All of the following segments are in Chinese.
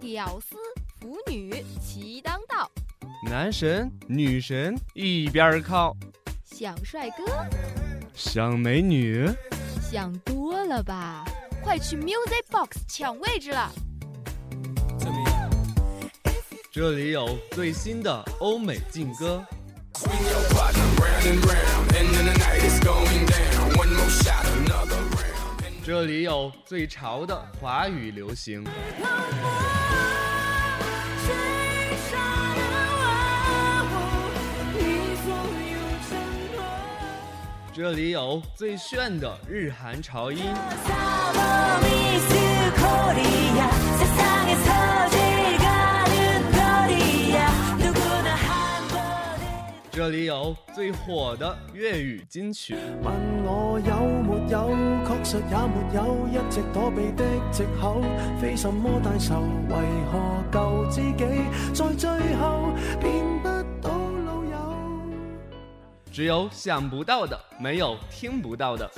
屌丝腐女齐当道，男神女神一边靠，想帅哥想美女，想多了吧？快去 Music Box 抢位置了！这里有最新的欧美劲歌。这里有最潮的华语流行，这里有最炫的日韩潮音。这里有最火的粤语金曲。问我有没有，确实也没有，一直躲避的借口，非什么大仇，为何救自己，在最后变不到老友？只有想不到的，没有听不到的。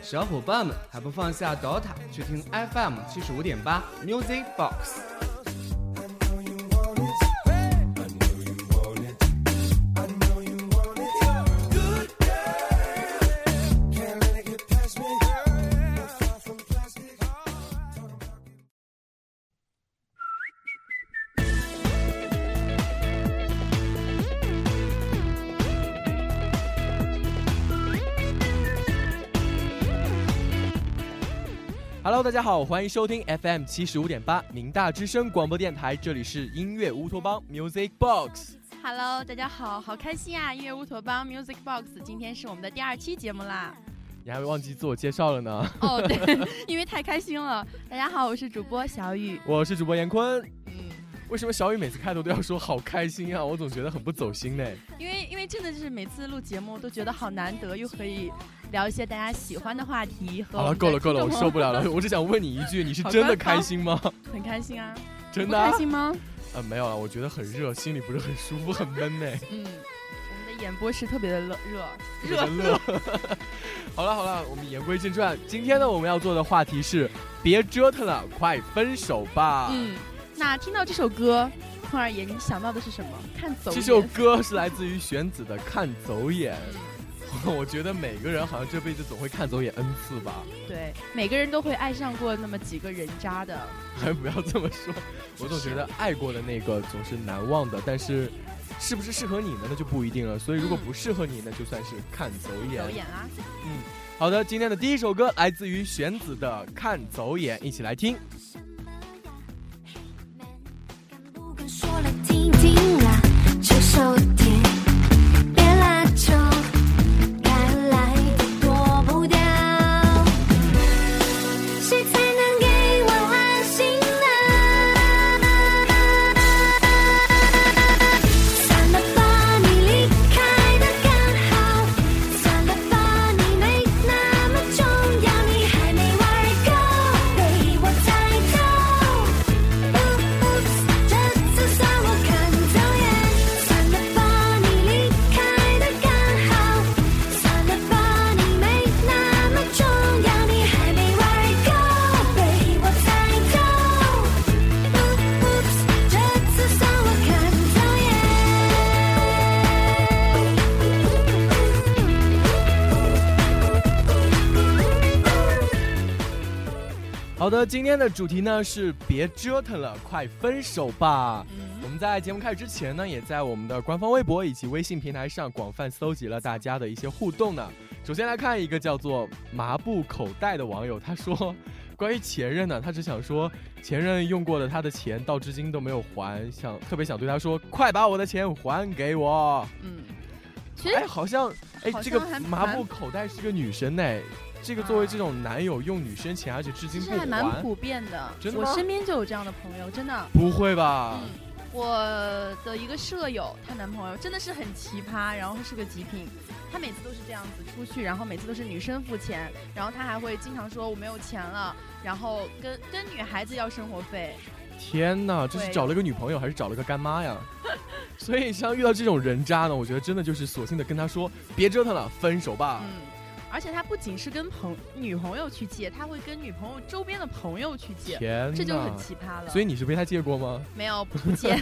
小伙伴们还不放下 DOTA，去听 FM 七十五点八 Music Box。大家好，欢迎收听 FM 七十五点八明大之声广播电台，这里是音乐乌托邦 Music Box。Hello，大家好，好开心啊！音乐乌托邦 Music Box，今天是我们的第二期节目啦。你还忘记自我介绍了呢？哦，对，因为太开心了。大家好，我是主播小雨，我是主播严坤。嗯，为什么小雨每次开头都要说好开心啊？我总觉得很不走心呢。因为，因为真的就是每次录节目都觉得好难得，又可以。聊一些大家喜欢的话题。好了，够了，够了，我受不了了。我只想问你一句，你是真的开心吗？很开心啊，真的开心吗？呃，没有了，我觉得很热，心里不是很舒服，很闷呢。嗯，我们的演播室特别的热热热。好了好了，我们言归正传，今天呢，我们要做的话题是别折腾了，快分手吧。嗯，那听到这首歌，空儿爷，你想到的是什么？看走眼。这首歌是来自于玄子的《看走眼》。我觉得每个人好像这辈子总会看走眼 n 次吧。对，每个人都会爱上过那么几个人渣的。还不要这么说，我总觉得爱过的那个总是难忘的，但是是不是适合你呢？那就不一定了。所以如果不适合你，那就算是看走眼。走眼啊！嗯，好的，今天的第一首歌来自于玄子的《看走眼》，一起来听。说来听听啊，这首。的，今天的主题呢是别折腾了，快分手吧。我们在节目开始之前呢，也在我们的官方微博以及微信平台上广泛搜集了大家的一些互动呢。首先来看一个叫做麻布口袋的网友，他说关于前任呢，他只想说前任用过的他的钱到至今都没有还，想特别想对他说，快把我的钱还给我。嗯，哎，好像哎，这个麻布口袋是个女生呢。这个作为这种男友用女生钱，而且至今不还，还蛮普遍的。真的我身边就有这样的朋友，真的。不会吧？嗯，我的一个舍友，她男朋友真的是很奇葩，然后是个极品。他每次都是这样子出去，然后每次都是女生付钱，然后他还会经常说我没有钱了，然后跟跟女孩子要生活费。天哪，这是找了个女朋友还是找了个干妈呀？所以像遇到这种人渣呢，我觉得真的就是索性的跟他说别折腾了，分手吧。嗯。而且他不仅是跟朋女朋友去借，他会跟女朋友周边的朋友去借，天这就很奇葩了。所以你是被他借过吗？没有，不借。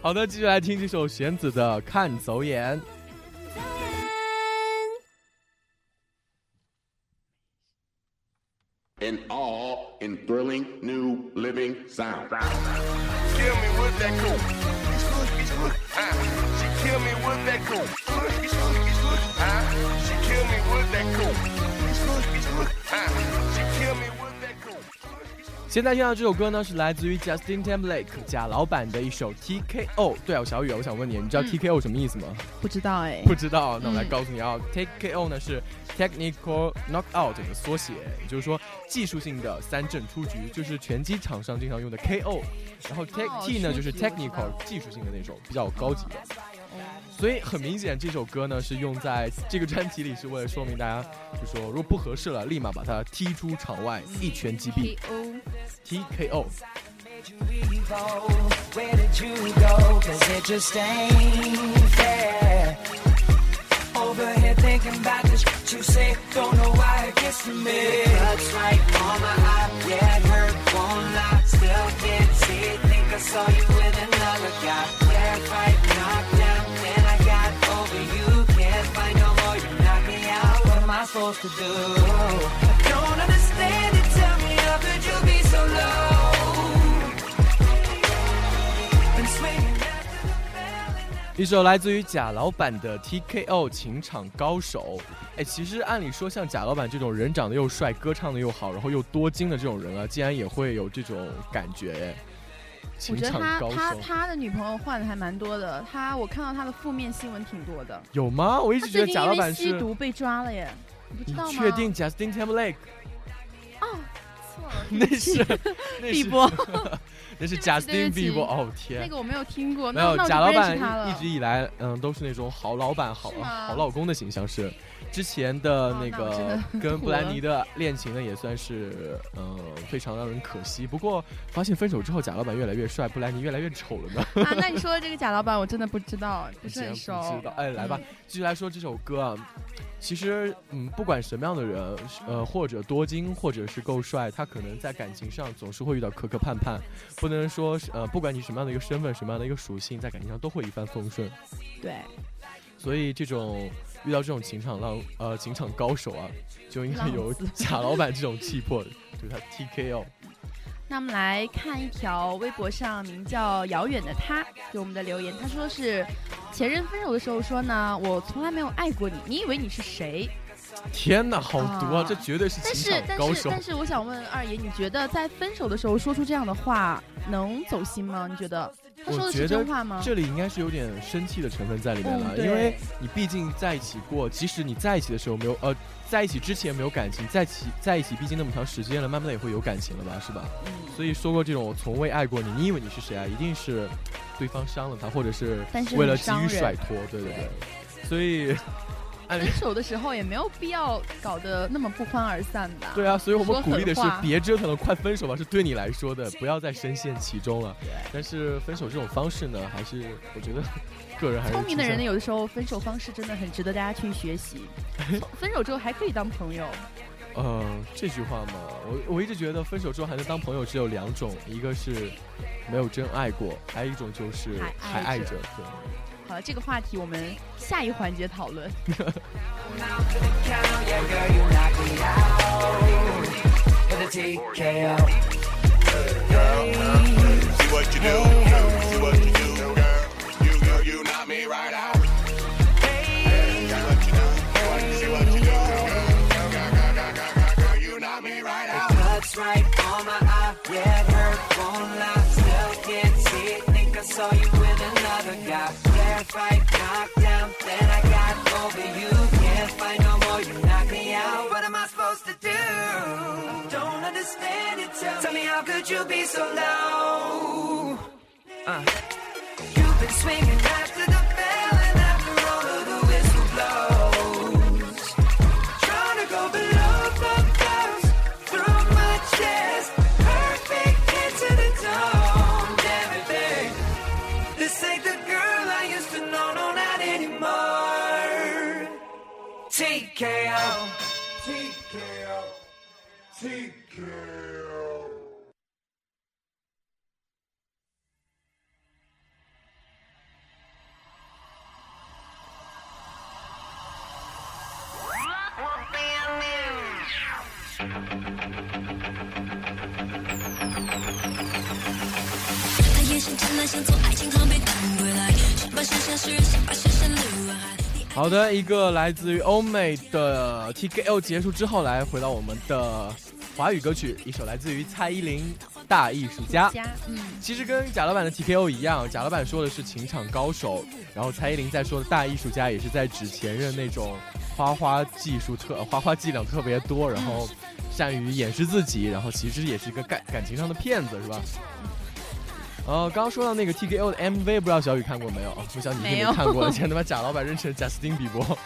好的，继续来听这首弦子的《看走眼》。an all in thrilling new living sound. Kill me with that cool. She kill me with that cool. 现在听到这首歌呢，是来自于 Justin Timberlake 贾老板的一首 TKO。对啊，小雨，我想问你，你知道 TKO 什么意思吗？不知道哎。不知道，那我来告诉你啊，TKO 呢是 Technical Knockout 的缩写，也就是说技术性的三振出局，就是拳击场上经常用的 KO。然后 T 呢就是 Technical 技术性的那种，比较高级的。所以很明显，这首歌呢是用在这个专辑里，是为了说明大家，就说如果不合适了，立马把他踢出场外，一拳击毙。T K O。I supposed to do? I don't understand it. Tell me how could you be so low? Been swinging after the bell. 一首来自于贾老板的 TKO 情场高手。哎，其实按理说，像贾老板这种人长得又帅、歌唱的又好，然后又多金的这种人啊，竟然也会有这种感觉。我觉得他他他的女朋友换的还蛮多的，他我看到他的负面新闻挺多的。有吗？我一直觉得贾老板是吸毒被抓了耶。你确定 Justin Timberlake？哦，错了，那是碧波，那是 Justin Bieber。哦天，那个我没有听过。没有，贾老板一直以来，嗯，都是那种好老板、好好老公的形象是。之前的那个跟布兰妮的恋情呢，也算是呃非常让人可惜。不过发现分手之后，贾老板越来越帅，布兰妮越来越丑了呢。啊，那你说的这个贾老板，我真的不知道，不是很熟。知道，哎，来吧，继续来说这首歌啊。其实，嗯，不管什么样的人，呃，或者多金，或者是够帅，他可能在感情上总是会遇到磕磕绊绊。不能说，呃，不管你什么样的一个身份，什么样的一个属性，在感情上都会一帆风顺。对。所以这种。遇到这种情场浪呃情场高手啊，就应该有贾老板这种气魄，就是他 TKO。那我们来看一条微博上名叫遥远的他给我们的留言，他说是前任分手的时候说呢，我从来没有爱过你，你以为你是谁？天哪，好毒啊！这绝对是情场高手。但是但是我想问二爷，你觉得在分手的时候说出这样的话能走心吗？你觉得？我觉得这里应该是有点生气的成分在里面了，因为你毕竟在一起过，即使你在一起的时候没有，呃，在一起之前没有感情，在一起在一起毕竟那么长时间了，慢慢的也会有感情了吧，是吧？所以说过这种我从未爱过你，你以为你是谁啊？一定是对方伤了他，或者是为了急于甩脱，对对对，所以。分手的时候也没有必要搞得那么不欢而散吧？对啊，所以我们鼓励的是别折腾了，快分手吧，是对你来说的，不要再深陷其中了。但是分手这种方式呢，还是我觉得个人还是聪明的人呢，有的时候分手方式真的很值得大家去学习。分手之后还可以当朋友。呃，这句话嘛，我我一直觉得分手之后还能当朋友只有两种，一个是没有真爱过，还有一种就是还爱着。好，这个话题我们下一环节讨论。fight, knock down, then I got over you. Can't fight no more, you knock me out. What am I supposed to do? Don't understand it. Tell, tell me how could you be so low? Uh. You've been swinging after the 他眼神湛蓝，像从爱情航被赶回来，想把想象释然，想把想。好的，一个来自于欧美的 TKO 结束之后，来回到我们的华语歌曲，一首来自于蔡依林《大艺术家》。嗯，其实跟贾老板的 TKO 一样，贾老板说的是情场高手，然后蔡依林在说的大艺术家也是在指前任那种花花技术特 花花伎俩特别多，然后善于掩饰自己，然后其实也是一个感感情上的骗子，是吧？呃，刚刚说到那个 TKO 的 MV，不知道小雨看过没有？不晓得你是没没看过，现在他把贾老板认成贾斯汀比伯。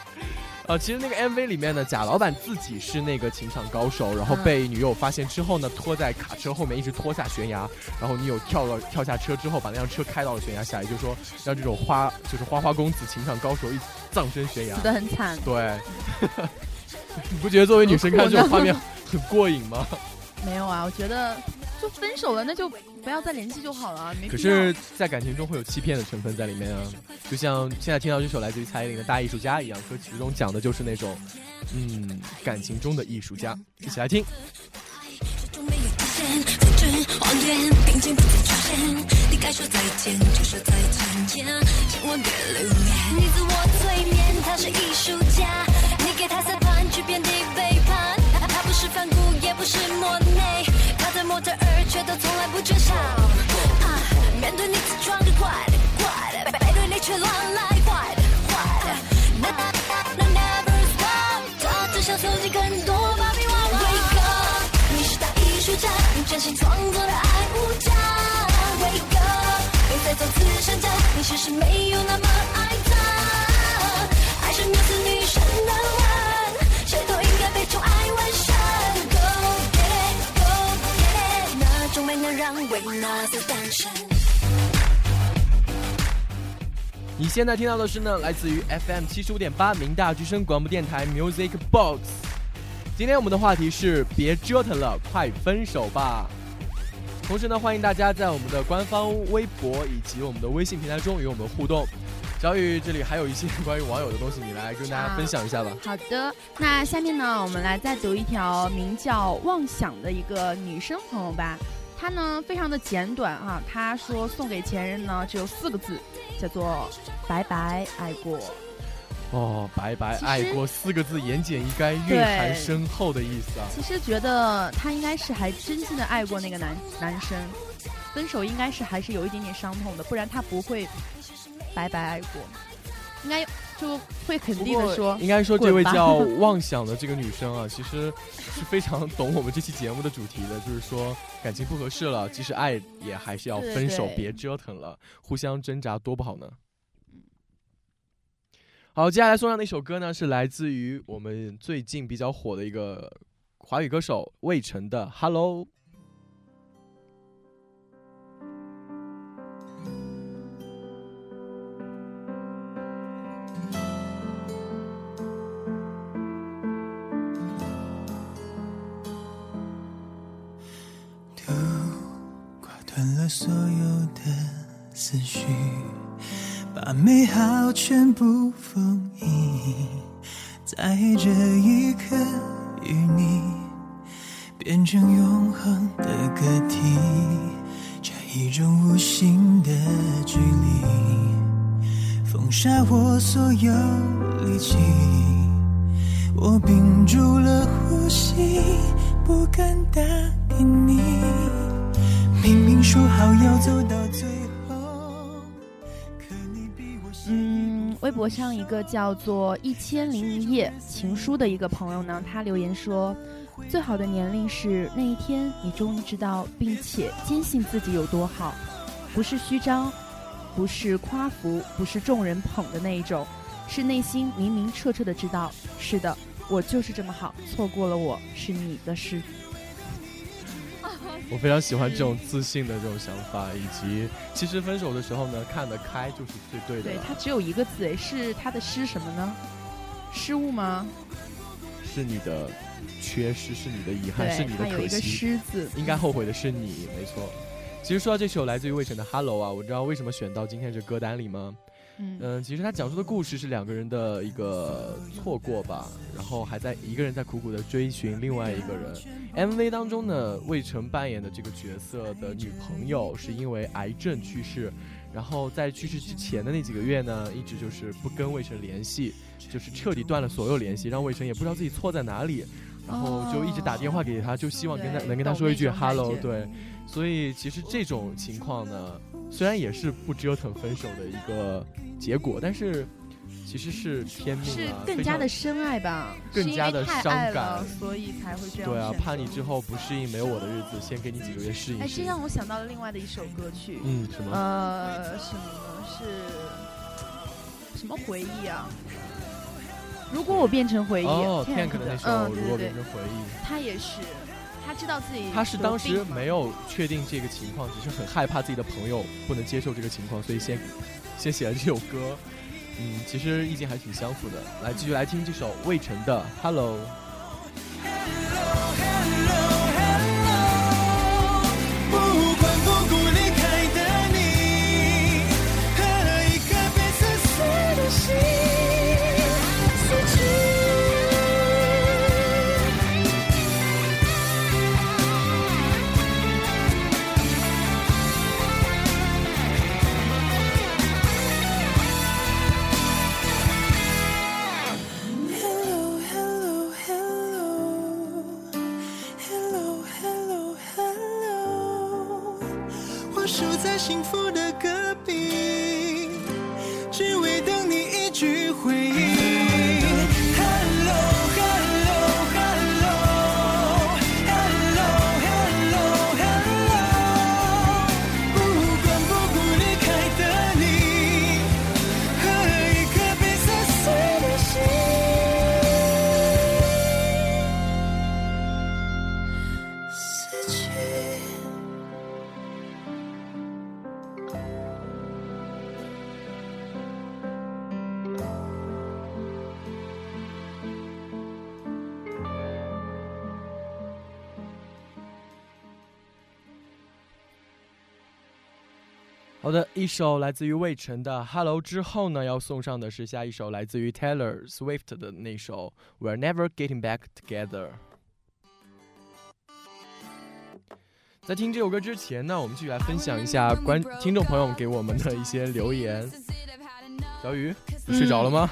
呃，其实那个 MV 里面呢，贾老板自己是那个情场高手，然后嗯被女友发现之后呢，拖在卡车后面一直拖下悬崖，然后女友跳了跳下车之后，把那辆车开到了悬崖下，也就是说让这种花就是花花公子情场高手一葬身悬崖死。得很惨。对，你不觉得作为女生看这种画面很过瘾吗？没有啊，我觉得就分手了，那就不要再联系就好了，没。可是，在感情中会有欺骗的成分在里面啊，就像现在听到这首来自于蔡依林的《大艺术家》一样，歌曲中讲的就是那种，嗯，感情中的艺术家。一起来听。终没有底线，复制谎言，并肩不再出现。你该说再见就说再见，千万别留恋。你自我催眠，他是艺术家，你给他塞盘去遍地背叛。他他不是反骨，也不是莫内，他的模特儿都从来不缺少。啊，面对你自装的怪的怪的，背对你却乱来坏的坏的。那那 never stop，他只想搜集更多芭比娃娃。Wake up，你是大艺术家，你真心创作的爱无价。Wake up，别再做慈善家，你其实没有那么你现在听到的是呢，来自于 FM 七十五点八明大之声广播电台 Music Box。今天我们的话题是别折腾了，快分手吧。同时呢，欢迎大家在我们的官方微博以及我们的微信平台中与我们互动。小雨，这里还有一些关于网友的东西，你来跟大家分享一下吧。好的，那下面呢，我们来再读一条名叫“妄想”的一个女生朋友吧。她呢非常的简短哈、她说送给前任呢只有四个字，叫做“拜拜爱过哦，白白爱过四个字，言简意赅，蕴含深厚的意思啊”。。其实觉得她应该是还真心的爱过那个男男生，分手应该是还是有一点点伤痛的，不然她不会白白爱过，应该就会肯定的说应该说这位叫 妄想的这个女生啊，其实是非常懂我们这期节目的主题的，就是说感情不合适了，即使爱也还是要分手，对别折腾了，互相挣扎多不好呢。好，接下来送上的一首歌呢，是来自于我们最近比较火的一个华语歌手魏晨的《Hello》。所有的思绪，把美好全部封印，在这一刻与你变成永恒的个体，这一种无形的距离，封杀我所有力气。我屏住了呼吸，不敢打给你。明明说好要走到最后，可你比我嗯，微博上一个叫做“一千零一夜情书”的一个朋友呢，他留言说：“最好的年龄是那一天，你终于知道并且坚信自己有多好，不是虚张，不是夸服，不是众人捧的那一种，是内心明明彻彻的知道，是的，我就是这么好，错过了我是你的事。我非常喜欢这种自信的这种想法，以及其实分手的时候呢，看得开就是最对的。对他只有一个字，诶，是他的失什么呢？失误吗？是你的缺失，是你的遗憾，是，你的可惜。狮字，应该后悔的是你，没错。其实说到这首来自于魏晨的《Hello》啊，我知道为什么选到今天这歌单里吗？嗯，嗯，其实他讲述的故事是两个人的一个错过吧，然后还在一个人在苦苦的追寻另外一个人。MV 当中呢，魏晨扮演的这个角色的女朋友是因为癌症去世，然后在去世之前的那几个月呢，一直就是不跟魏晨联系，就是彻底断了所有联系，让魏晨也不知道自己错在哪里，然后就一直打电话给他，就希望跟他能跟他说一句 “hello”，对。所以其实这种情况呢，虽然也是不折腾分手的一个结果，但是其实是天命是啊，非常更加的深爱吧，更加的伤感所以才会这样。对啊，怕你之。后不适应没有我的日子，先给你几个月适应哎，适应。这让我想到了另外的一首歌曲，嗯，什么？呃，什么呢？是什么回忆啊？如果我变成回忆，哦 Tank，Tank 的那首嗯，《如果变成回忆》，他也是，他知道自己他是当时没有确定这个情况，只是很害怕自己的朋友不能接受这个情况，所以先先写了这首歌。嗯，其实意境还挺相符的。来，继续来听这首魏晨的《Hello》。幸福的歌。一首来自于魏晨的《Hello》之后呢，要送上的是下一首来自于 Taylor Swift 的那首《We're Never Getting Back Together》。在听这首歌之前呢，我们继续来分享一下观听众朋友给我们的一些留言。小雨，你睡着了吗？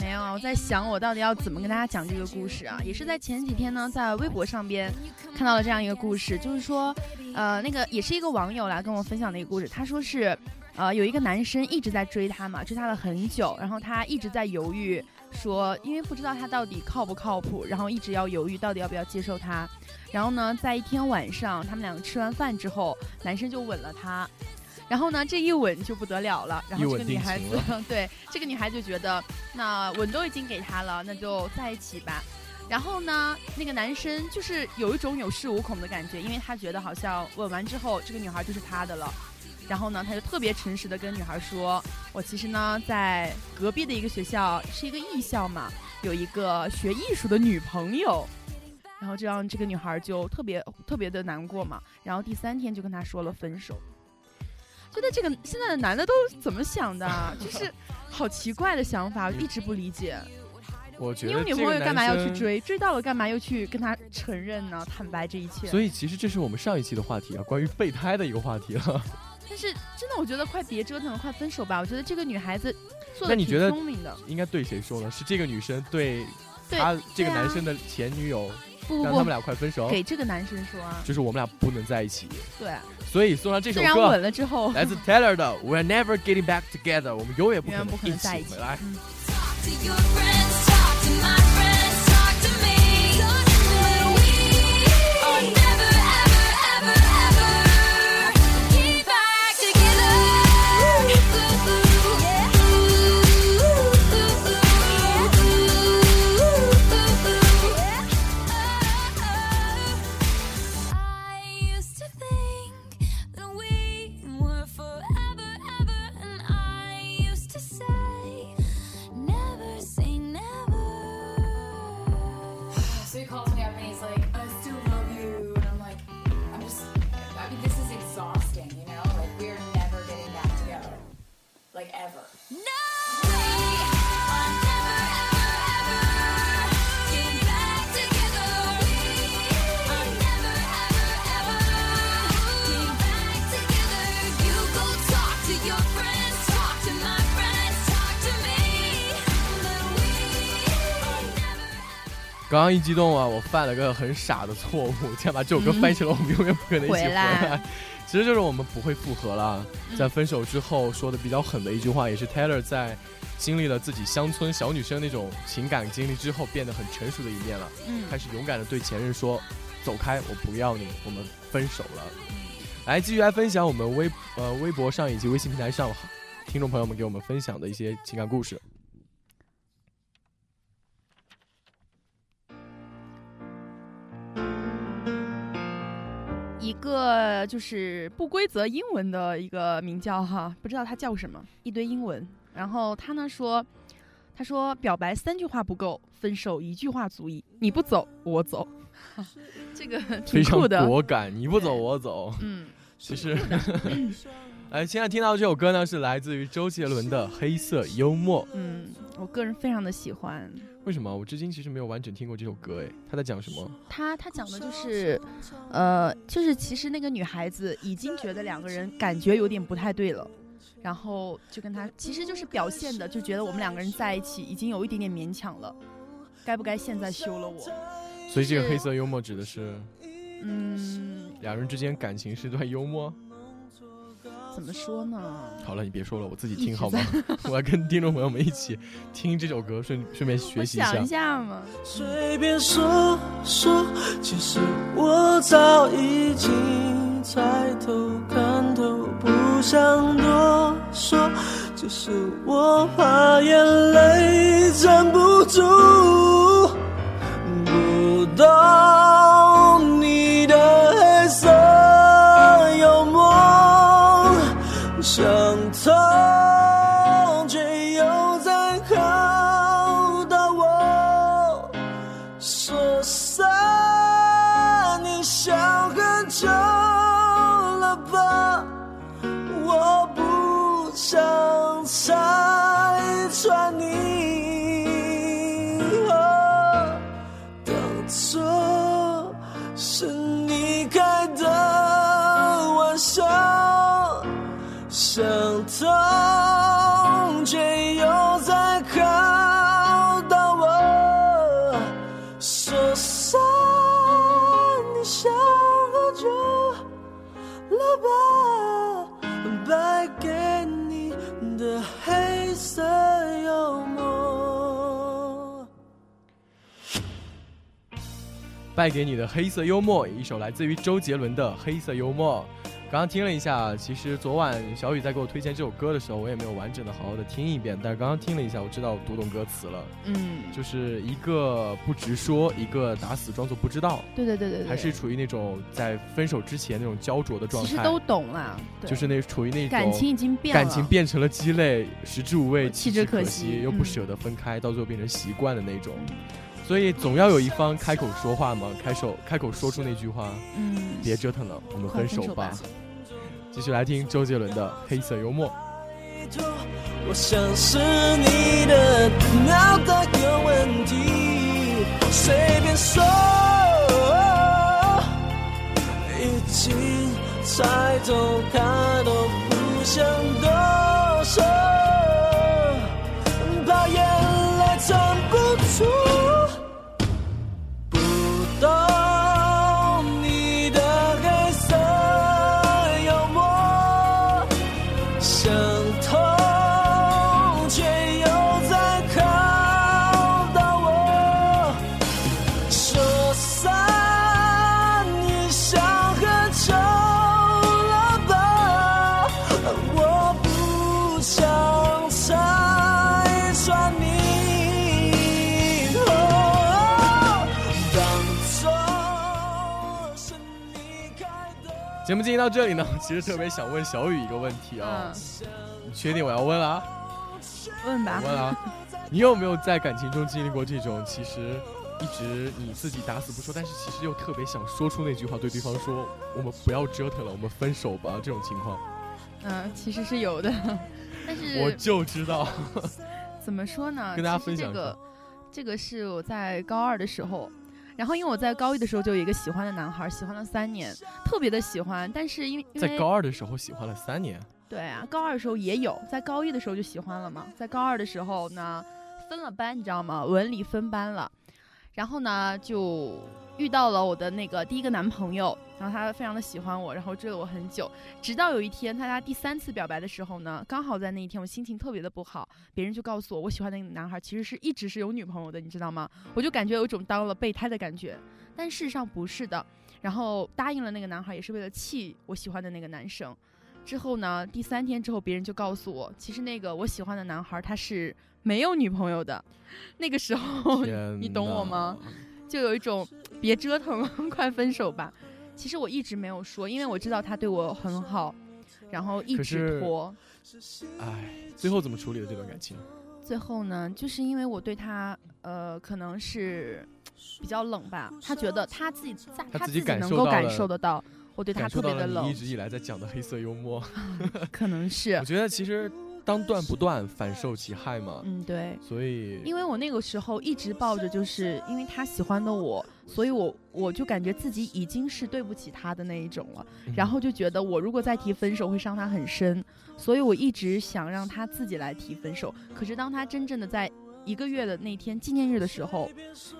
没有啊，我在想我到底要怎么跟大家讲这个故事啊？也是在前几天呢，在微博上边看到了这样一个故事，就是说，呃，那个也是一个网友来跟我分享的一个故事。他说是，呃，有一个男生一直在追她嘛，追她了很久，然后她一直在犹豫，说因为不知道他到底靠不靠谱，然后一直要犹豫到底要不要接受他。然后呢，在一天晚上，他们两个吃完饭之后，男生就吻了她。然后呢，这一吻就不得了了。然后这个女孩子，对这个女孩就觉得，那吻都已经给他了，那就在一起吧。然后呢，那个男生就是有一种有恃无恐的感觉，因为他觉得好像吻完之后，这个女孩就是他的了。然后呢，他就特别诚实的跟女孩说：“我其实呢，在隔壁的一个学校是一个艺校嘛，有一个学艺术的女朋友。”然后这让这个女孩就特别特别的难过嘛。然后第三天就跟他说了分手。觉得这个现在的男的都怎么想的？就是好奇怪的想法，一直不理解。我觉你有女朋友干嘛要？去追？追到了干嘛又去跟他承认呢？坦白这一切。所以其实这是我们上一期的话题啊，关于备胎的一个话题了。但是真的，我觉得快别折腾了，快分手吧。我觉得这个女孩子做的挺那你觉得聪明的。应该对谁说呢？是这个女生对对他这个男生的前女友，不不不，让他们俩快分手，给这个男生说啊，就是我们俩不能在一起。对，所以送上这首歌虽然吻，了之后，来自 Taylor 的《We're Never Getting Back Together》，我们永远不可永远不可能一在一起起回来。嗯刚刚一激动啊，我犯了个很傻的错误，竟然把这首歌翻成了我们永远不可能一起回来。其实就是我们不会复合了。在分手之后说的比较狠的一句话，也是 Taylor 在经历了自己乡村小女生那种情感经历之后变得很成熟的一面了。嗯，开始勇敢的对前任说：“走开，我不要你，我们分手了。”来继续来分享我们微呃微博上以及微信平台上听众朋友们给我们分享的一些情感故事。一个就是不规则英文的一个名叫哈，不知道他叫什么，一堆英文。然后他呢说，他说表白三句话不够，分手一句话足矣。你不走，我走。这个非常果敢，你不走我走。嗯，其实，哎，现在听到这首歌呢，是来自于周杰伦的《黑色幽默》。嗯，我个人非常的喜欢。为什么我至今其实没有完整听过这首歌？哎，他在讲什么？他他讲的就是，呃，就是其实那个女孩子已经觉得两个人感觉有点不太对了，然后就跟他，其实就是表现的，就觉得我们两个人在一起已经有一点点勉强了，该不该现在休了我？所以这个黑色幽默指的是，嗯，两人之间感情是段幽默。怎么说呢？好了，你别说了，我自己听好吗？我要跟听众朋友们一起听这首歌，顺顺便学习一下。想一下嘛。随便说说，其实我早已经猜透看透，不想多说，只是我怕眼泪站不住，败给你的黑色幽默，一首来自于周杰伦的《黑色幽默》。刚刚听了一下，其实昨晚小雨在给我推荐这首歌的时候，我也没有完整的好好的听一遍。但是刚刚听了一下，我知道读懂歌词了。嗯，就是一个不直说，一个打死装作不知道。对对对对，还是处于那种在分手之前那种焦灼的状态。其实都懂了，就是那处于那种感情已经变了，感情变成了鸡肋，食之无味，弃之可惜，又不舍得分开，到最后变成习惯的那种。所以总要有一方开口说话嘛，开手开口说出那句话。嗯，别折腾了，我们分手吧。继续来听周杰伦的黑色幽默我想是你的脑袋有问题随便说已经猜透他都不想多说节目进行到这里呢，其实特别想问小雨一个问题啊，你确定我要问了？问吧。问啊，你有没有在感情中经历过这种，其实一直你自己打死不说，但是其实又特别想说出那句话，对对方说我们不要折腾了，我们分手吧，这种情况？嗯，其实是有的，但是我就知道。怎么说呢？跟大家分享这个，这个是我在高二的时候。然后因为我在高一的时候就有一个喜欢的男孩，喜欢了三年，特别的喜欢。但是因为在高二的时候喜欢了三年，对啊，高二的时候也有，在高一的时候就喜欢了嘛。在高二的时候呢，分了班，你知道吗？文理分班了。然后呢就遇到了我的那个第一个男朋友，然后他非常的喜欢我，然后追了我很久，直到有一天他他第三次表白的时候呢，刚好在那一天我心情特别的不好，别人就告诉我我喜欢的那个男孩其实是一直是有女朋友的，你知道吗？我就感觉有一种当了备胎的感觉，但事实上不是的。然后答应了那个男孩，也是为了气我喜欢的那个男生。之后呢，第三天之后，别人就告诉我，其实那个我喜欢的男孩他是没有女朋友的。那个时候，你懂我吗？就有一种别折腾了，快分手吧。其实我一直没有说，因为我知道他对我很好，然后一直拖。唉，最后怎么处理的这段感情？最后呢，就是因为我对他，呃，可能是比较冷吧。他觉得他自己在，他自己能够感受得到，我对他特别的冷。一直以来在讲的黑色幽默，可能是。我觉得其实。当断不断，反受其害嘛。嗯，对。所以，因为我那个时候一直抱着，就是因为他喜欢的我，所以我我就感觉自己已经是对不起他的那一种了。然后就觉得我如果再提分手会伤他很深，所以我一直想让他自己来提分手。可是当他真正的在一个月的那天纪念日的时候，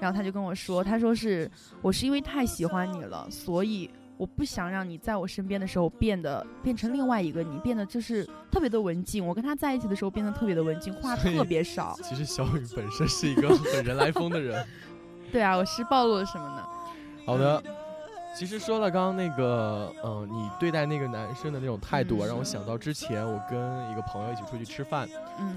然后他就跟我说，他说是我是因为太喜欢你了，所以。我不想让你在我身边的时候变得变成另外一个你，变得就是特别的文静。我跟他在一起的时候变得特别的文静，话特别少。其实小雨本身是一个很人来疯的人。对啊，我是暴露了什么呢？好的，其实说了刚刚那个，嗯，你对待那个男生的那种态度，让我想到之前我跟一个朋友一起出去吃饭，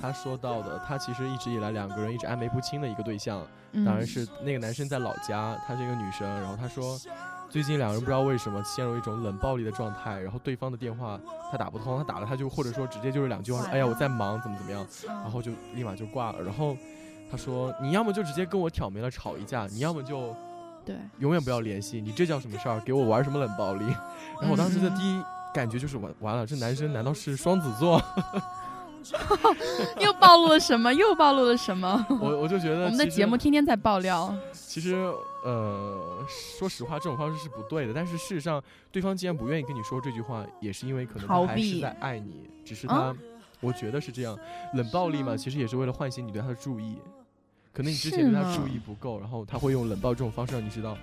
他说到的，他其实一直以来两个人一直暧昧不清的一个对象，当然是那个男生在老家，他是一个女生，然后他说。最近两个人不知道为什么陷入一种冷暴力的状态，然后对方的电话他打不通，他打了他就或者说直接就是两句话，哎呀我在忙怎么怎么样，然后就立马就挂了。然后他说你要么就直接跟我挑明了吵一架，你要么就对永远不要联系，你这叫什么事儿？给我玩什么冷暴力？然后我当时的第一感觉就是完完了，这男生难道是双子座？又暴露了什么？又暴露了什么？我我就觉得我们的节目天天在爆料。其实，呃，说实话，这种方式是不对的。但是事实上，对方既然不愿意跟你说这句话，也是因为可能他还是在爱你。只是他，我觉得是这样。冷暴力嘛，其实也是为了唤醒你对他的注意。可能你之前对他注意不够，然后他会用冷暴这种方式让你知道，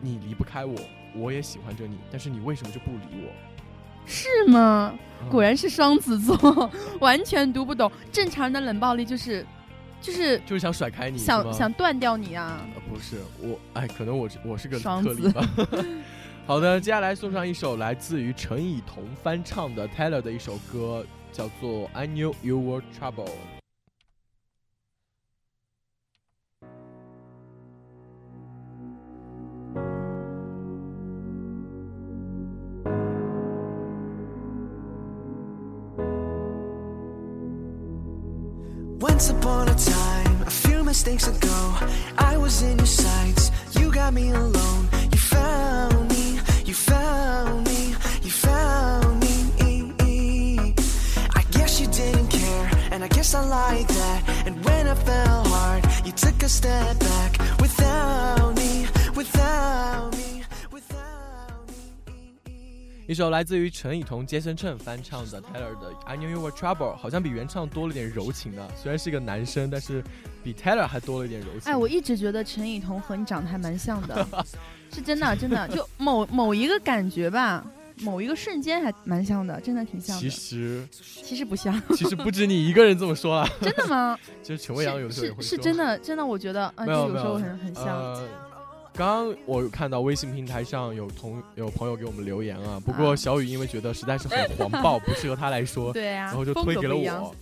你离不开我，我也喜欢着你，但是你为什么就不理我？是吗？果然是双子座，完全读不懂。正常人的冷暴力就是。就是就是想甩开你，想想断掉你啊！不是我，哎，可能我我是个特例吧。好的，接下来送上一首来自于陈以桐翻唱的 Taylor 的一首歌，叫做《I Knew You Were Trouble》。Once upon a time, a few mistakes ago, I was in your sights. You got me alone. You found me, you found me, you found me. I guess you didn't care, and I guess I like that. And when I fell hard, you took a step back without me, without me. 一首来自于陈以桐 jason Chen 翻唱的 Taylor 的《I Knew You Were Trouble》，好像比原唱多了点柔情的。虽然是一个男生，但是比 Taylor 还多了一点柔情。哎，我一直觉得陈以桐和你长得还蛮像的，是真的，真的，就某某一个感觉吧，某一个瞬间还蛮像的，真的挺像的。其实其实不像，其实不止你一个人这么说啊。真的吗？其实陈伟阳有时候也会说。是真的，真的，我觉得啊，就有时候很很像。刚刚我看到微信平台上有同有朋友给我们留言啊，不过小雨因为觉得实在是很黄暴，不适合他来说，对然后就推给了我。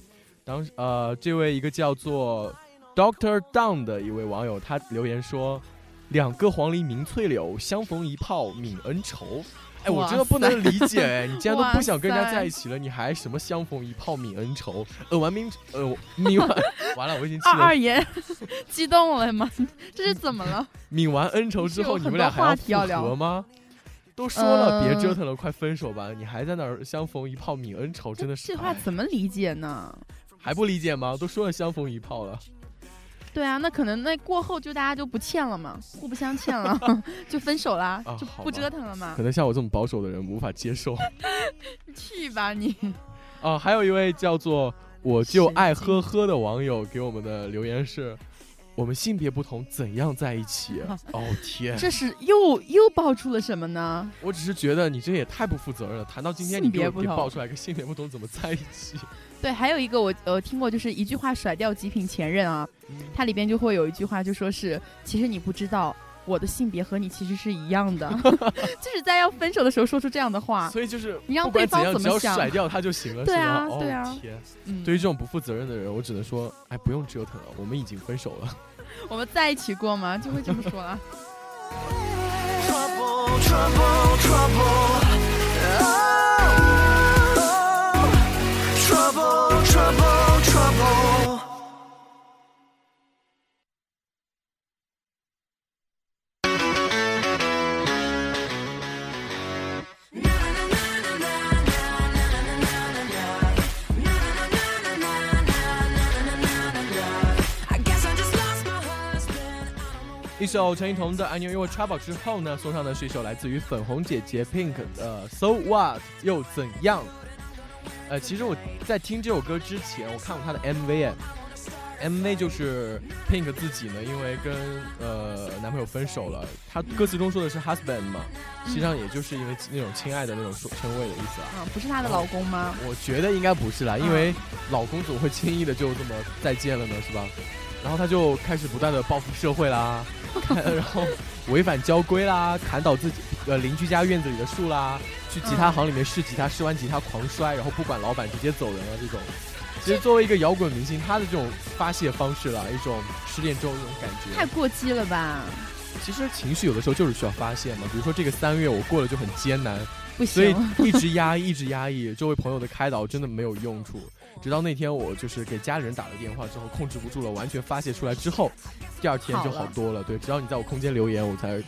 当呃，这位一个叫做 Doctor Down 的一位网友，他留言说：“两个黄鹂鸣翠柳，相逢一炮泯恩仇。”哎，我真的不能理解哎！你既然都不想跟人家在一起了，你还什么相逢一炮泯恩仇？呃，完名呃，泯完 完了，我已经二二爷激动了吗？这是怎么了？泯完恩仇之后，你们俩还要复合吗？都说了别折腾了，快分手吧！你还在那儿相逢一炮泯恩仇，真的是这话怎么理解呢？还不理解吗？都说了相逢一炮了。对啊，那可能那过后就大家就不欠了嘛，互不相欠了，就分手啦，就不折腾了嘛。可能像我这么保守的人无法接受。去吧你！哦，还有一位叫做我就爱呵呵的网友给我们的留言是：我们性别不同，怎样在一起？哦天，这是又又爆出了什么呢？我只是觉得你这也太不负责任了。谈到今天，你给我给爆出来个性别不同，怎么在一起？对，还有一个我呃听过，就是一句话甩掉极品前任啊，它里边就会有一句话，就说是其实你不知道。我的性别和你其实是一样的，就是在要分手的时候说出这样的话，所以就是你让对方怎么想，甩掉他就行了，对啊，对啊。天，对于这种不负责任的人，我只能说，哎，不用折腾了，我们已经分手了。我们在一起过吗？就会这么说了。一首陈奕彤的《I Knew You Were Trouble》之后呢，送上的是一首来自于粉红姐姐 Pink 的《So What 又怎样》。呃，其实我在听这首歌之前，我看过她的 MV，MV 就是 Pink 自己呢，因为跟呃男朋友分手了，她歌词中说的是 husband 嘛，实际上也就是因为那种亲爱的那种称谓的意思啊。啊，不是她的老公吗？我觉得应该不是啦，因为老公怎么会轻易的就这么再见了呢？是吧？然后他就开始不断的报复社会啦，然后违反交规啦，砍倒自己呃邻居家院子里的树啦，去吉他行里面试吉他，试完吉他狂摔，然后不管老板直接走人了这种。其实作为一个摇滚明星，他的这种发泄方式啦，一种失恋之后那种感觉，太过激了吧？其实情绪有的时候就是需要发泄嘛，比如说这个三月我过得就很艰难，所以一直压抑，一直压抑，周围朋友的开导真的没有用处。直到那天，我就是给家人打了电话之后，控制不住了，完全发泄出来之后，第二天就好多了。对，只要你在我空间留言，我才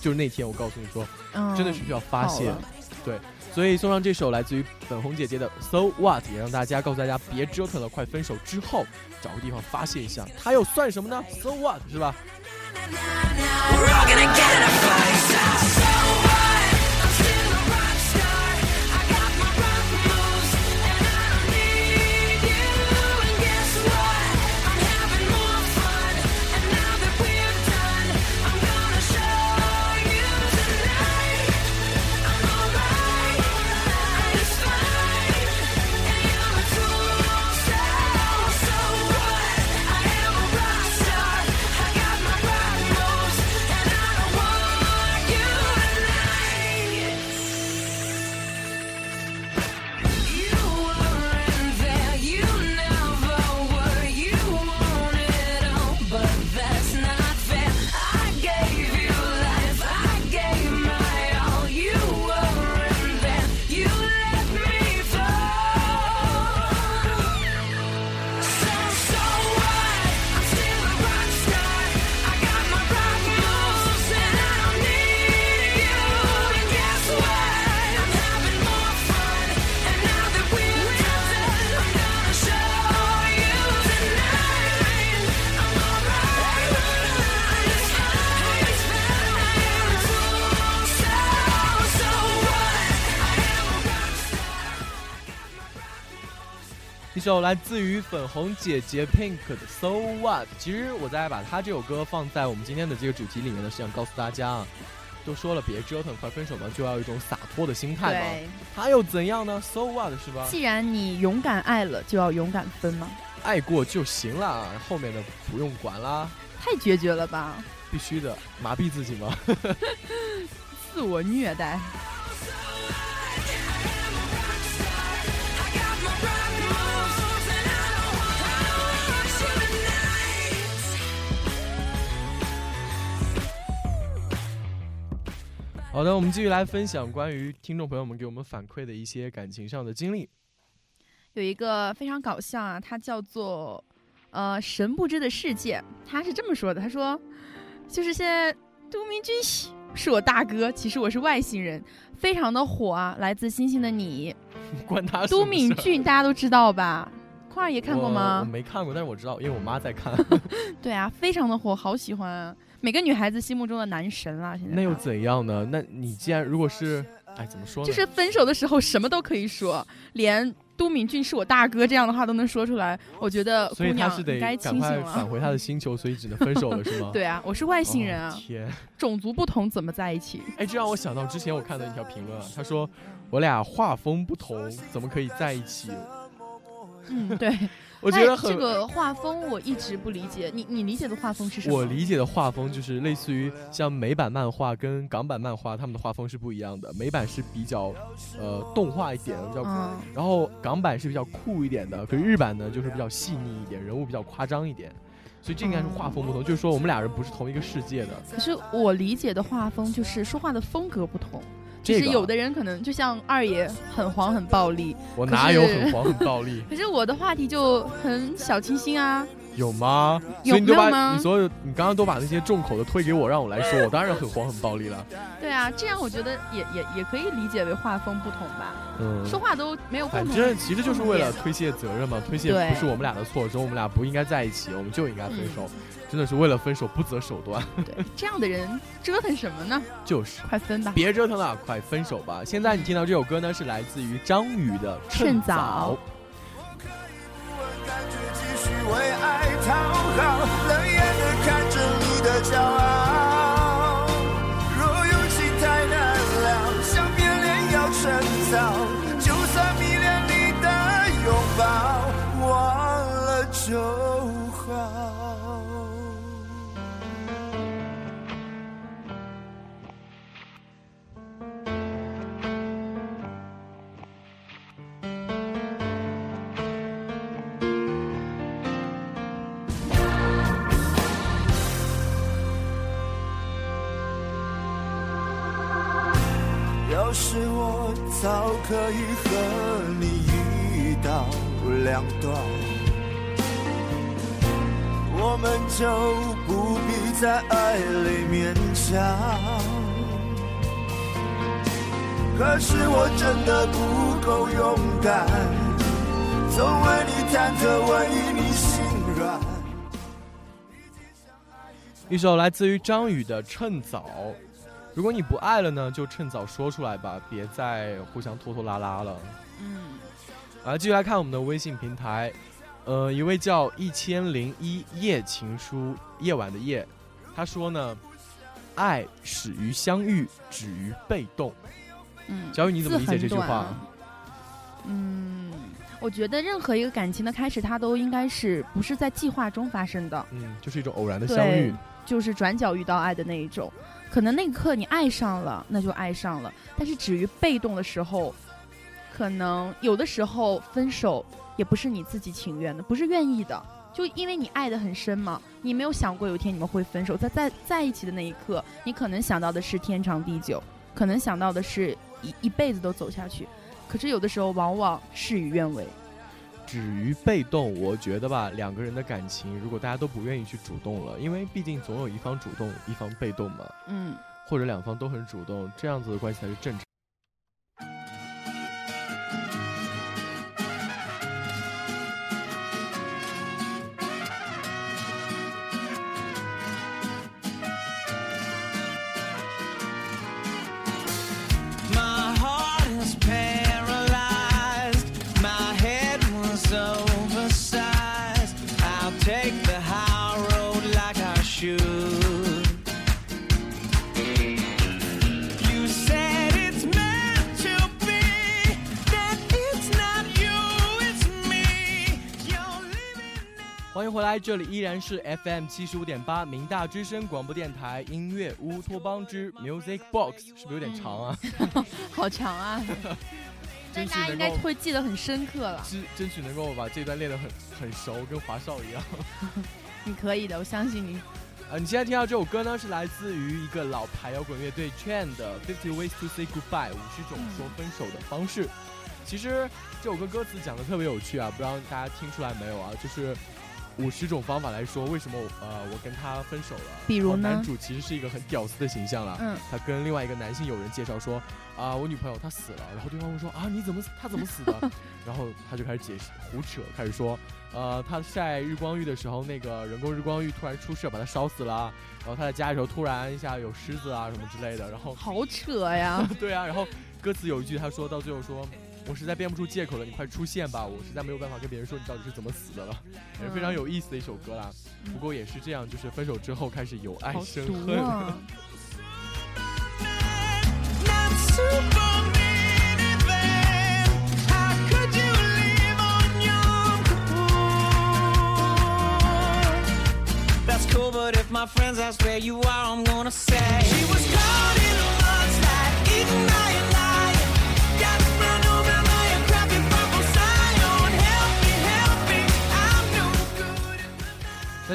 就是那天我告诉你说，真的是需要发泄。对，所以送上这首来自于粉红姐姐的《So What》，也让大家告诉大家别折腾了，快分手之后找个地方发泄一下。他又算什么呢？So What，是吧？首来自于粉红姐姐 Pink 的 So What。其实我在把她这首歌放在我们今天的这个主题里面呢，是想告诉大家啊，都说了别折腾，快分手吧，就要有一种洒脱的心态嘛。他又怎样呢？So What 是吧？既然你勇敢爱了，就要勇敢分嘛。爱过就行了，后面的不用管啦。太决绝了吧？必须的，麻痹自己吗？自我虐待。好的，我们继续来分享关于听众朋友们给我们反馈的一些感情上的经历。有一个非常搞笑啊，他叫做呃神不知的世界，他是这么说的：他说，就是现在都明君是我大哥，其实我是外星人，非常的火啊，来自星星的你，关他都敏俊大家都知道吧？空儿爷看过吗？我没看过，但是我知道，因为我妈在看。对啊，非常的火，好喜欢。每个女孩子心目中的男神啊，现在那又怎样呢？那你既然如果是，哎，怎么说呢？就是分手的时候什么都可以说，连都敏俊是我大哥这样的话都能说出来，我觉得所以他是得姑娘该赶快清醒了。返回他的星球，所以只能分手了，是吗？对啊，我是外星人啊，哦天，种族不同怎么在一起？哎，这让我想到之前我看的一条评论啊，他说我俩画风不同，怎么可以在一起？嗯，对。我觉得这个画风我一直不理解，你你理解的画风是什么？我理解的画风就是类似于像美版漫画跟港版漫画，他们的画风是不一样的。美版是比较呃动画一点，比较，嗯然后港版是比较酷一点的，可是日版呢就是比较细腻一点，人物比较夸张一点。所以这应该是画风不同，就是说我们俩人不是同一个世界的。可是我理解的画风就是说话的风格不同，就这个啊是有的人可能就像二爷很黄很暴力，我哪有很黄很暴力？可是我的话题就很小清新啊。有吗？有所以你都把没有吗你所有你刚刚都把那些重口的推给我，让我来说，我当然很黄很暴力了。对啊，这样我觉得也也也可以理解为画风不同吧，嗯，说话都没有共反同。正其实就是为了推卸责任嘛，推卸不是我们俩的错，说我们俩不应该在一起，我们就应该分手，真的是为了分手不择手段，对这样的人折腾什么呢？就是。快分吧！别折腾了，快分手吧！现在你听到这首歌呢，是来自于张宇的《趁早早》。感觉继续为爱讨好，冷眼的看着你的骄傲。若用心太难了，想变脸要趁早，就算迷恋你的拥抱，忘了就早可以和你一刀两断，我们就不必在爱里勉强。可是我真的不够勇敢，总为你忐忑，为你心软。一首来自于张宇的《趁早》。如果你不爱了呢，就趁早说出来吧，别再互相拖拖拉拉了。嗯，啊，继续来看我们的微信平台，呃，一位叫一千零一夜情书夜晚的夜，他说呢，爱始于相遇，止于被动。嗯，小雨你怎么理解这句话？啊嗯，我觉得任何一个感情的开始，它都应该是不是在计划中发生的，嗯，就是一种偶然的相遇。，就是转角遇到爱的那一种。可能那一刻你爱上了，那就爱上了，但是止于被动的时候，可能有的时候分手也不是你自己情愿的，不是愿意的。就因为你爱得很深嘛，你没有想过有一天你们会分手，在在在一起的那一刻，你可能想到的是天长地久，可能想到的是一一辈子都走下去，可是有的时候往往事与愿违。止于被动，我觉得吧，两个人的感情，如果大家都不愿意去主动了，因为毕竟总有一方主动，一方被动嘛，嗯，或者两方都很主动，这样子的关系才是正常。欢迎回来，这里依然是 FM 七十五点八明大之声广播电台音乐乌托邦之 Music Box，是不是有点长啊？好长啊！但大家应该会记得很深刻了。争争取能够把这段练得很很熟，跟华少一样。你可以的，我相信你。呃，你现在听到这首歌呢，是来自于一个老牌摇滚乐队 Chain 的《Fifty Ways to Say Goodbye》五十种说分手的方式。其实这首歌歌词讲的特别有趣啊，不知道大家听出来没有啊？就是五十种方法来说为什么呃我跟他分手了。比如呢男主其实是一个很屌丝的形象了，嗯他跟另外一个男性友人介绍说啊、我女朋友她死了，然后对方会说啊你怎么她怎么死的？然后他就开始解释胡扯，开始说呃他晒日光浴的时候那个人工日光浴突然出事把他烧死了，然后他在家的时候突然一下有狮子啊什么之类的，然后好扯呀！对啊，然后歌词有一句他说到最后说我实在编不出借口了，你快出现吧！我实在没有办法跟别人说你到底是怎么死的了，也是非常有意思的一首歌啦。不过也是这样，就是分手之后开始由爱好生毒恨。啊！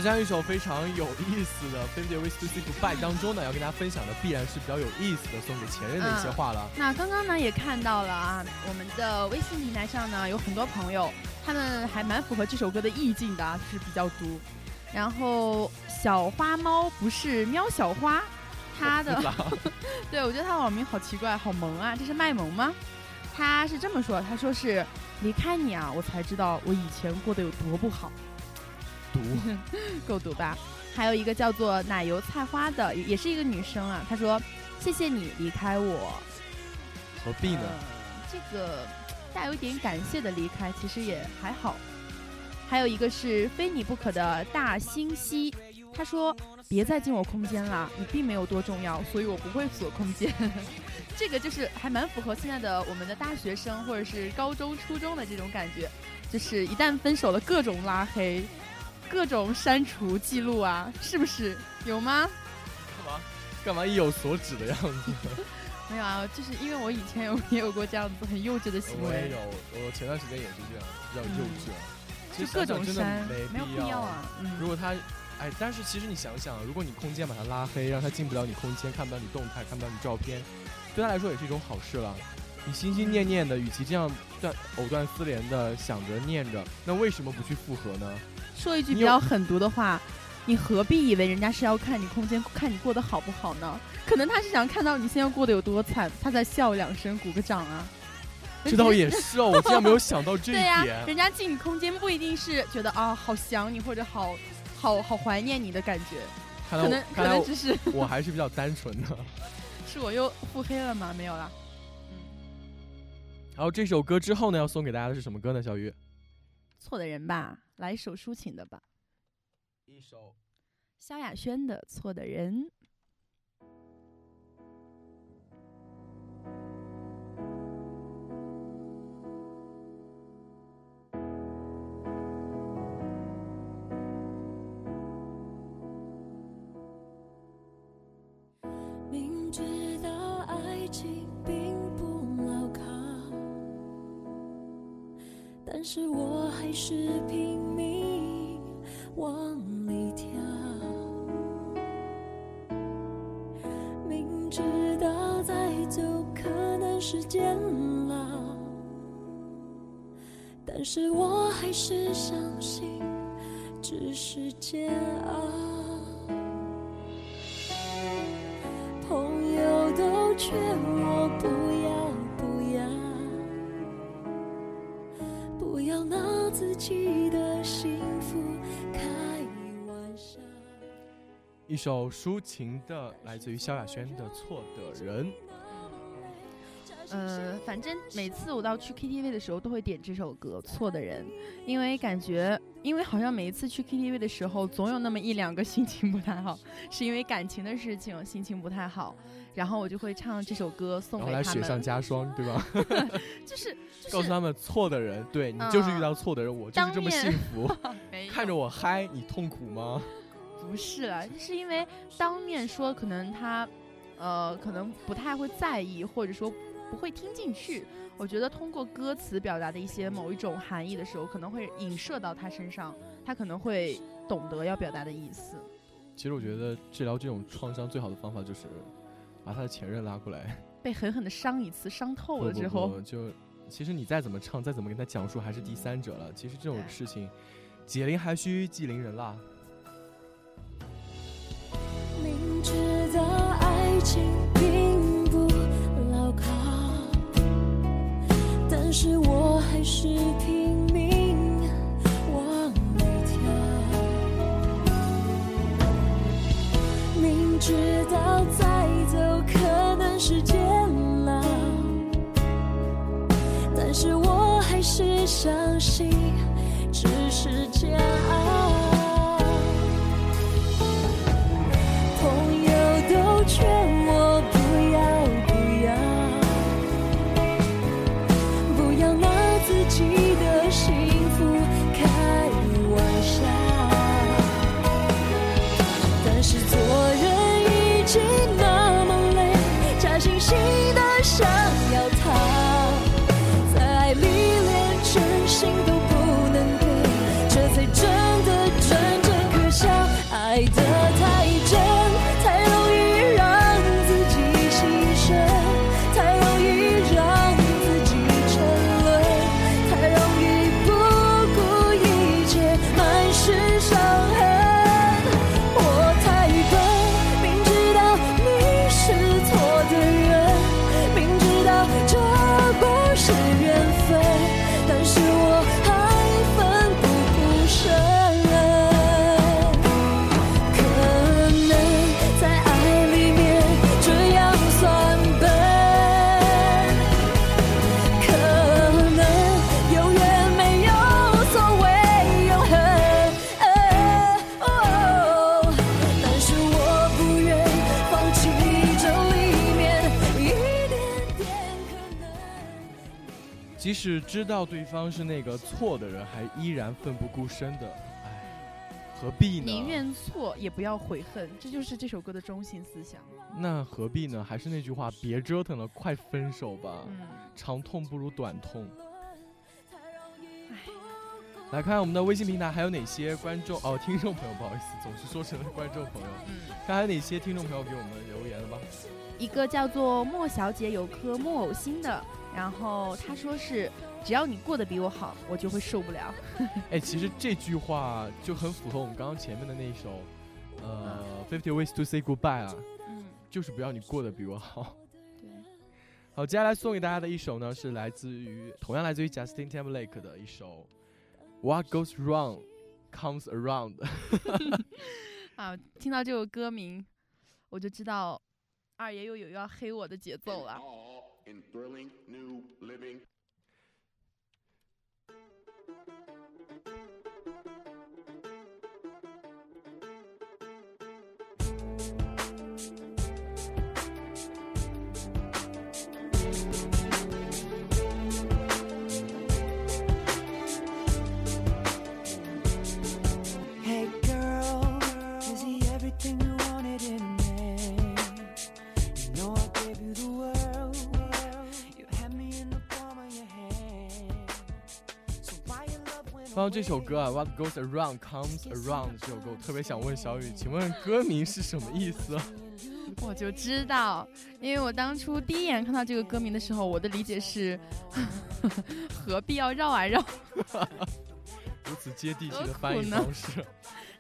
这样一首非常有意思的《分别 With to Say Goodbye》当中呢，要跟大家分享的必然是比较有意思的送给前任的一些话了。那刚刚呢也看到了啊，我们的微信平台上呢有很多朋友，他们还蛮符合这首歌的意境的啊，就是比较毒。然后小花猫不是喵小花，他的 对我觉得他的网名好奇怪，好萌啊，这是卖萌吗？他是这么说，他说是离开你啊，我才知道我以前过得有多不好。毒，够毒吧？还有一个叫做奶油菜花的，也也是一个女生啊。她说：“谢谢你离开我。何必呢？呃这个带有一点感谢的离开，其实也还好。还有一个是非你不可的大星溪，他说：“别再进我空间了，你并没有多重要，所以我不会锁空间。”这个就是还蛮符合现在的我们的大学生或者是高中、初中的这种感觉，就是一旦分手了，各种拉黑，各种删除记录啊，是不是有吗？干嘛干嘛意有所指的样子？没有啊，就是因为我以前有也有过这样子很幼稚的行为我也有，，我前段时间也是这样，比较幼稚。就各种删，没没有必要啊。嗯，如果他，哎，但是其实你想想，如果你空间把他拉黑，让他进不了你空间，看不到你动态，看不到你照片，对他来说也是一种好事了。你心心念念的，与其这样断藕断丝连的想着念着，那为什么不去复合呢？说一句比较狠毒的话，你何必以为人家是要看你空间，看你过得好不好呢？可能他是想看到你现在过得有多惨，他在笑两声，鼓个掌啊。这倒也是哦，我竟然没有想到这一对呀、点。人家进你空间不一定是觉得啊好想你或者好好好怀念你的感觉，可能可能只是 我还是比较单纯的。是我又腹黑了吗？没有啦。然后这首歌之后呢，要送给大家的是什么歌呢？小鱼，错的人吧，来一首抒情的吧，一首萧亚轩的《错的人》。还是拼命往里跳。明知道再走可能是煎熬，但是我还是相信只是煎熬。朋友都劝己的幸福开玩笑。一首抒情的，来自于萧亚轩的《错的人》。呃，反正每次我到去 KTV 的时候都会点这首歌《错的人》，因为感觉，因为好像每一次去 KTV 的时候，总有那么一两个 心情不太好，是因为感情的事情心情不太好，然后我就会唱这首歌送后来给他们，雪上加霜，对吧？就是告诉他们错的人，对你就是遇到错的人，我就是这么幸福。看着我嗨，你痛苦吗？不是啦，是因为当面说，可能他，呃，可能不太会在意，或者说不会听进去。我觉得通过歌词表达的一些某一种含义的时候，可能会影射到他身上，他可能会懂得要表达的意思。其实我觉得治疗这种创伤最好的方法就是把他的前任拉过来，被狠狠的伤一次，伤透了之后，不就其实你再怎么唱，再怎么跟他讲述，还是第三者了。其实这种事情，解铃还须系铃人啦。明知道爱情但是我还是拼命往里跳。明知道再走可能是煎熬，但是我还是相信只是煎熬。即使知道对方是那个错的人，还依然奋不顾身的，唉，何必呢？宁愿错也不要悔恨，这就是这首歌的中心思想。那何必呢？还是那句话，别折腾了，快分手吧。嗯，长痛不如短痛。来看我们的微信平台还有哪些观众哦，听众朋友，不好意思，总是说成了观众朋友。嗯，看还有哪些听众朋友给我们留言了吧？一个叫做莫小姐有颗木偶心的，然后他说是只要你过得比我好，我就会受不了。哎，其实这句话就很符合我们刚刚前面的那一首，呃，《Fifty Ways to Say Goodbye》啊，嗯，就是不要你过得比我好。对，好，接下来送给大家的一首呢，是来自于同样来自于 Justin Timberlake 的一首《What Goes Wrong Comes Around》。啊，听到这首歌名，我就知道二爷又有要黑我的节奏了。In thrilling new living. 刚刚这首歌啊，《What Goes Around Comes Around》这首歌，我特别想问小雨，请问歌名是什么意思？我就知道，因为我当初第一眼看到这个歌名的时候，我的理解是，何必要绕啊绕？如此接地气的翻译方式。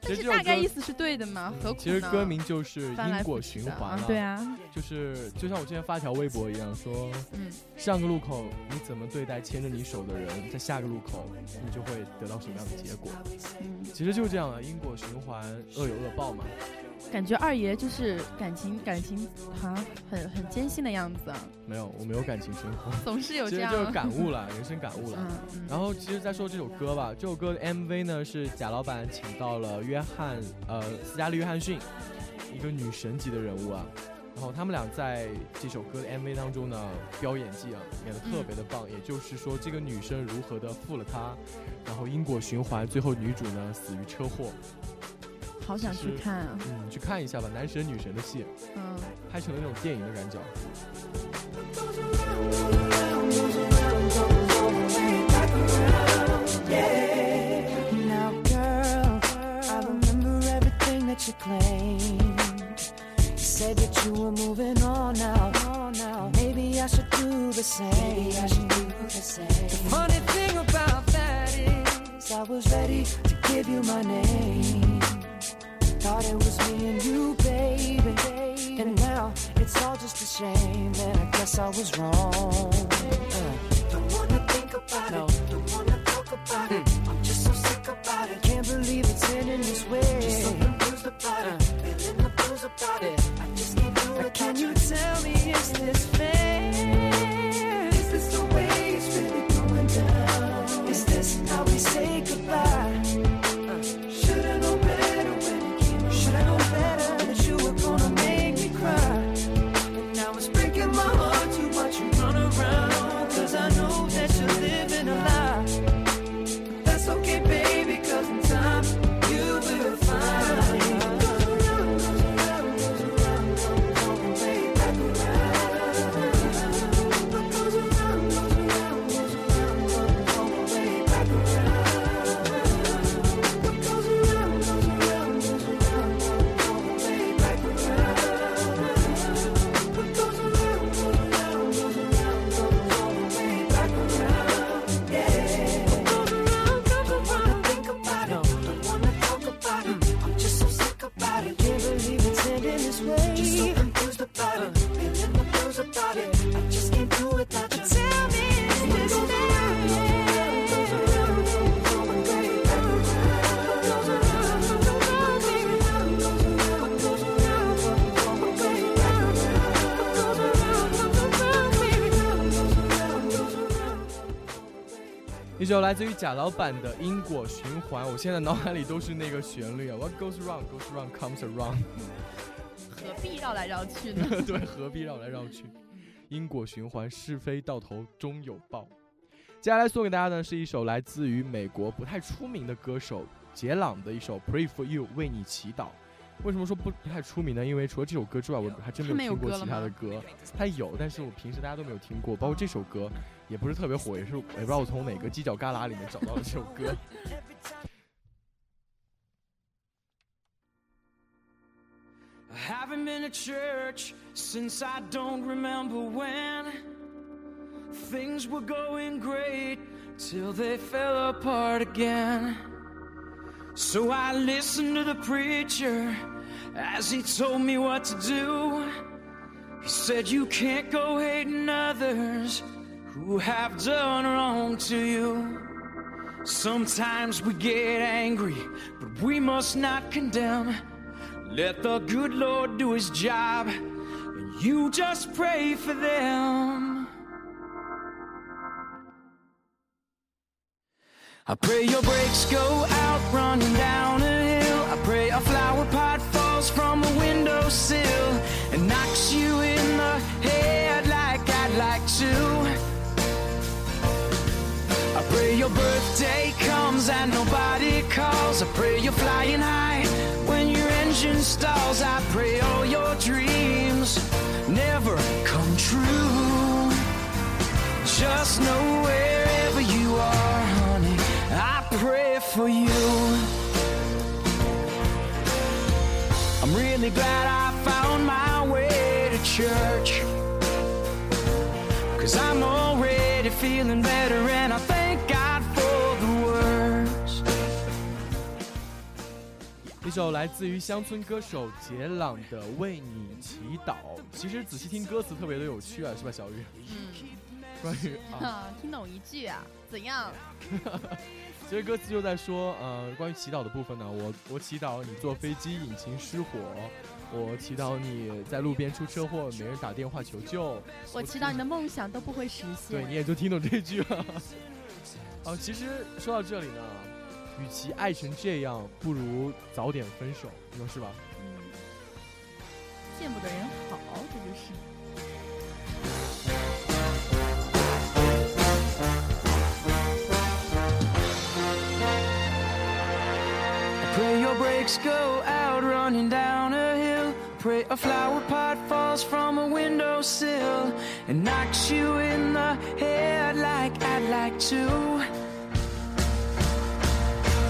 但是大概意思是对的嘛？何苦呢？其实歌名就是因果循环了。啊对啊，就是就像我之前发条微博一样，说嗯，上个路口你怎么对待牵着你手的人，在下个路口你就会得到什么样的结果。嗯，其实就是这样的，因果循环，恶有恶报嘛。感觉二爷就是感情感情好像很很艰辛的样子啊，没有，我没有感情生活，总是有这样。其实就是感悟了，人生感悟了。然后，其实再说这首歌吧，这首歌的 MV 呢是贾老板请到了约翰，呃，斯嘉丽·约翰逊，一个女神级的人物啊。然后他们俩在这首歌的 MV 当中呢，飙演技啊，演的特别的棒。也就是说，这个女生如何的负了他，然后因果循环，最后女主呢死于车祸。好想去看啊，嗯，去看一下吧，男神女神的戏，嗯，拍成了那种电影的感觉。That you claimed. You said that you were moving on now. Maybe I should do the same. Maybe I should do The funny thing about that is, I was ready to give you my name. Thought it was me and you, baby. And now it's all just a shame. And I guess I was wrong. Uh, don't wanna think about it. Don't wanna talk about it. I'm just so sick about it. Can't believe it's ending this way started. I just keep doing what can you tell me? Is this? 首来自于贾老板的《因果循环》，我现在脑海里都是那个旋律啊，What goes wrong goes wrong comes around。何必绕来绕去呢？对，何必绕来绕去？因果循环，是非到头终有报。接下来送给大家的，是一首来自于美国不太出名的歌手杰朗的一首《Pray for You》，为你祈祷。为什么说不不太出名呢？因为除了这首歌之外，我还真他没有听过其他的歌。他有，但是我平时大家都没有听过，包括这首歌 也不是特别火，也是我也不知道我从哪个犄角旮旯里面找到的这首歌。 I haven't been to church since I don't remember when. Things were going great till they fell apart again. So I listened to the preacher as he told me what to do. He said, You can't go hating others who have done wrong to you. Sometimes we get angry, but we must not condemn. Let the good Lord do his job, and you just pray for them. I pray your brakes go out running down a hill. I pray a flower pot falls from a windowsill and knocks you in the head like I'd like to. Comes and nobody calls. I pray you're flying high when your engine stalls. I pray all your dreams never come true. Just know wherever you are, honey, I pray for you. I'm really glad I found my way to church. Cause I'm already feeling better and I 首来自于乡村歌手杰朗的《为你祈祷》，其实仔细听歌词特别的有趣啊，是吧，小雨？嗯，关于啊，啊，听懂一句啊？怎样？其实歌词就在说，呃，关于祈祷的部分呢，我我祈祷你坐飞机引擎失火，我祈祷你在路边出车祸没人打电话求救，我祈祷你的梦想都不会实现。对，你也就听懂这句了。哦，其实说到这里呢，与其爱成这样，不如早点分手，你说是吧？嗯，见不得人好，这就是。Pray your brakes go out running down a hill. Pray a flower pot falls from a windowsill and knocks you in the head like I'd like to.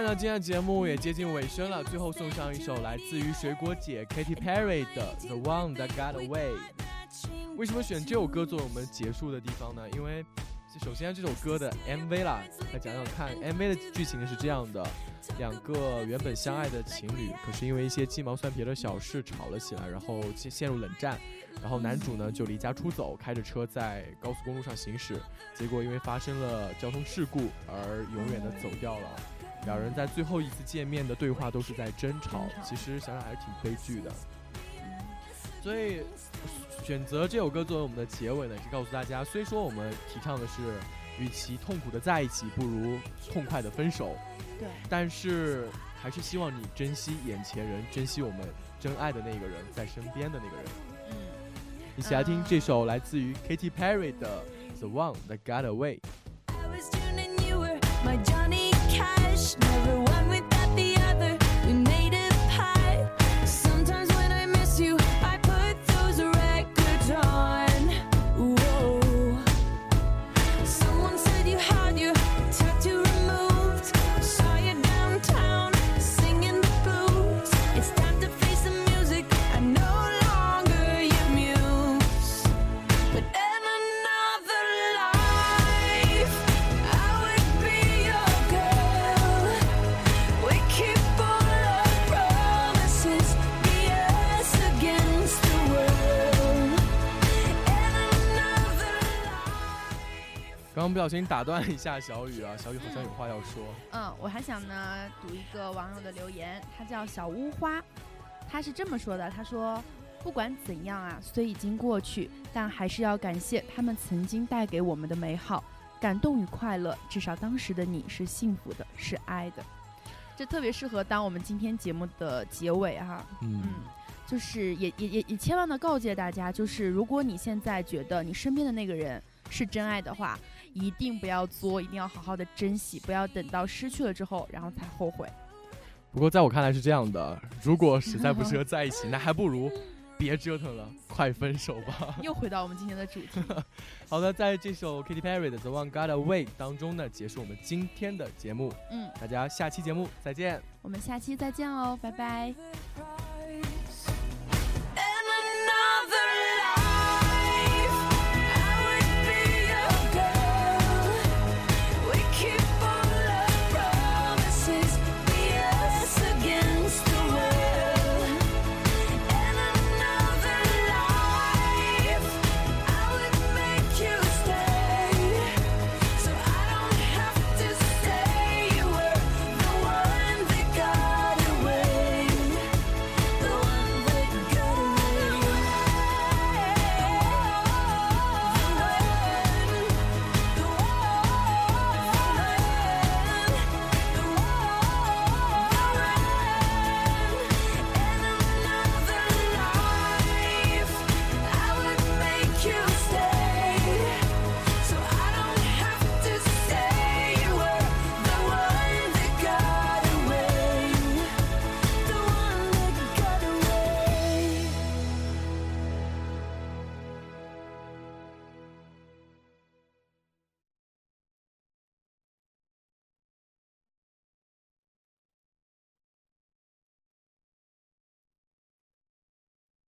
first 很快呢，今天的节目也接近尾声了，最后送上一首来自于水果姐 Katy Perry 的《The One That Got Away》。为什么选这首歌作为我们结束的地方呢？因为首先这首歌的 MV 啦，来讲讲看 MV 的剧情是这样的：两个原本相爱的情侣，可是因为一些鸡毛蒜皮的小事吵了起来，然后陷入冷战。然后男主呢就离家出走，开着车在高速公路上行驶，结果因为发生了交通事故而永远的走掉了。两人在最后一次见面的对话都是在争吵，其实想想还是挺悲剧的。所以选择这首歌作为我们的结尾呢，也是告诉大家，虽说我们提倡的是，与其痛苦的在一起，不如痛快的分手，对，但是还是希望你珍惜眼前人，珍惜我们真爱的那个人，在身边的那个人。嗯，一起来听这首来自于 Katy Perry 的《The One That Got Away》。I was never one without the other. 刚刚不小心打断一下小雨啊，小雨好像有话要说。嗯，我还想呢读一个网友的留言，他叫小乌花，他是这么说的，他说。不管怎样啊，虽已经过去，但还是要感谢他们曾经带给我们的美好、感动与快乐。至少当时的你是幸福的，是爱的。这特别适合当我们今天节目的结尾哈。嗯，就是也也也也千万的告诫大家，就是如果你现在觉得你身边的那个人是真爱的话，一定不要作，一定要好好的珍惜，不要等到失去了之后，然后才后悔。不过在我看来是这样的，如果实在不适合 在一起，那还不如。别折腾了，快分手吧！又回到我们今天的主题。好的，在这首 Katy Perry 的《The One Got Away》当中呢，结束我们今天的节目。嗯，大家下期节目再见。我们下期再见哦，拜拜。